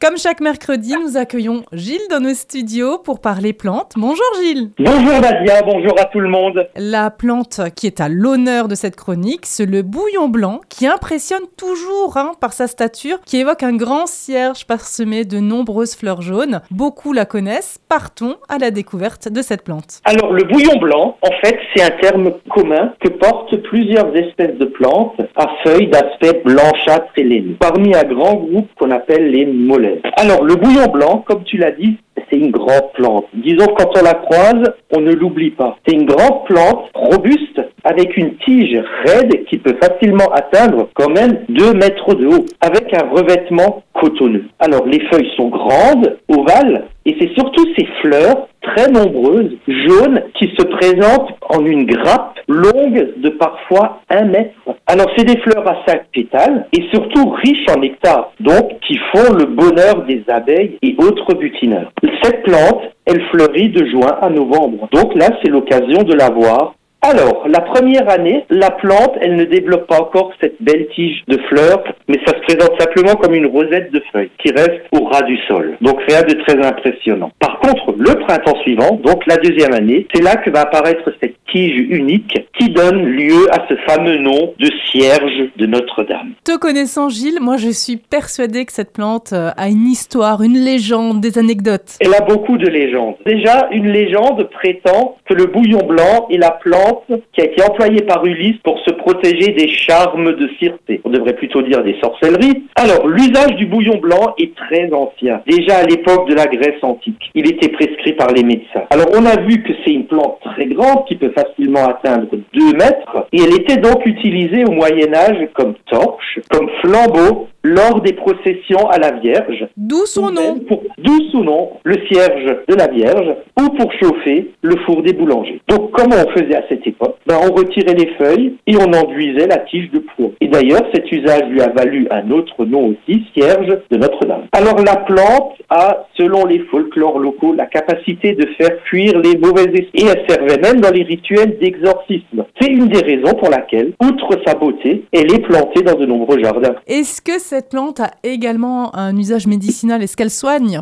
Comme chaque mercredi, nous accueillons Gilles dans nos studios pour parler plantes. Bonjour Gilles. Bonjour Nadia, bonjour à tout le monde. La plante qui est à l'honneur de cette chronique, c'est le bouillon blanc qui impressionne toujours hein, par sa stature, qui évoque un grand cierge parsemé de nombreuses fleurs jaunes. Beaucoup la connaissent. Partons à la découverte de cette plante. Alors le bouillon blanc, en fait, c'est un terme commun que portent plusieurs espèces de plantes à feuilles d'aspect blanchâtre et laineux, parmi un grand groupe qu'on appelle les mollets. Alors, le bouillon blanc, comme tu l'as dit, c'est une grande plante. Disons, quand on la croise, on ne l'oublie pas. C'est une grande plante robuste avec une tige raide qui peut facilement atteindre quand même 2 mètres de haut, avec un revêtement cotonneux. Alors, les feuilles sont grandes, ovales, et c'est surtout ces fleurs très nombreuses, jaunes, qui se présentent en une grappe longue de parfois un mètre. Alors c'est des fleurs à cinq pétales et surtout riches en nectar, donc qui font le bonheur des abeilles et autres butineurs. Cette plante, elle fleurit de juin à novembre. Donc là, c'est l'occasion de la voir alors, la première année, la plante, elle ne développe pas encore cette belle tige de fleurs, mais ça se présente simplement comme une rosette de feuilles qui reste au ras du sol. Donc rien de très impressionnant. Par contre, le printemps suivant, donc la deuxième année, c'est là que va apparaître cette tige unique qui donne lieu à ce fameux nom de cierge de Notre-Dame. Te connaissant Gilles, moi je suis persuadée que cette plante euh, a une histoire, une légende, des anecdotes. Elle a beaucoup de légendes. Déjà, une légende prétend que le bouillon blanc est la plante qui a été employée par Ulysse pour se protéger des charmes de Circé. On devrait plutôt dire des sorcelleries. Alors, l'usage du bouillon blanc est très ancien. Déjà à l'époque de la Grèce antique, il était par les médecins. Alors, on a vu que c'est une plante très grande qui peut facilement atteindre 2 mètres et elle était donc utilisée au Moyen Âge comme torche, comme flambeau lors des processions à la Vierge. D'où son nom. D'où son nom, le cierge de la Vierge, ou pour chauffer le four des boulangers. Donc comment on faisait à cette époque? Ben, On retirait les feuilles et on enduisait la tige de plomb. Et d'ailleurs, cet usage lui a valu un autre nom aussi, cierge de Notre-Dame. Alors la plante a, selon les folklores locaux, la capacité de faire fuir les mauvais esprits. Et elle servait même dans les rituels d'exorcisme. C'est une des raisons pour laquelle, outre sa beauté, elle est plantée dans de nombreux jardins. Est-ce que cette plante a également un usage médicinal? Est-ce qu'elle soigne?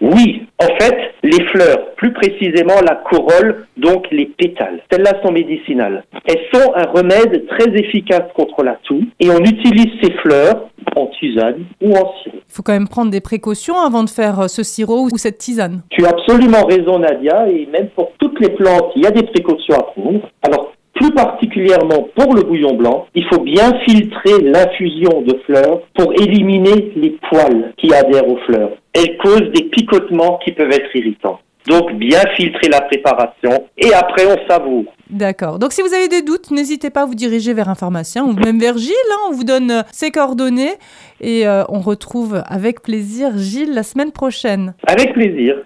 Oui, en fait, les fleurs, plus précisément la corolle, donc les pétales, celles-là sont médicinales. Elles sont un remède très efficace contre la toux et on utilise ces fleurs en tisane ou en sirop. Il faut quand même prendre des précautions avant de faire euh, ce sirop ou cette tisane. Tu as absolument raison Nadia et même pour toutes les plantes, il y a des précautions à prendre. Alors plus particulièrement pour le bouillon blanc, il faut bien filtrer l'infusion de fleurs pour éliminer les poils qui adhèrent aux fleurs. Elles causent des picotements qui peuvent être irritants. Donc bien filtrer la préparation et après on savoure. D'accord. Donc si vous avez des doutes, n'hésitez pas à vous diriger vers un pharmacien ou même vers Gilles. Hein. on vous donne euh, ses coordonnées et euh, on retrouve avec plaisir Gilles la semaine prochaine. Avec plaisir.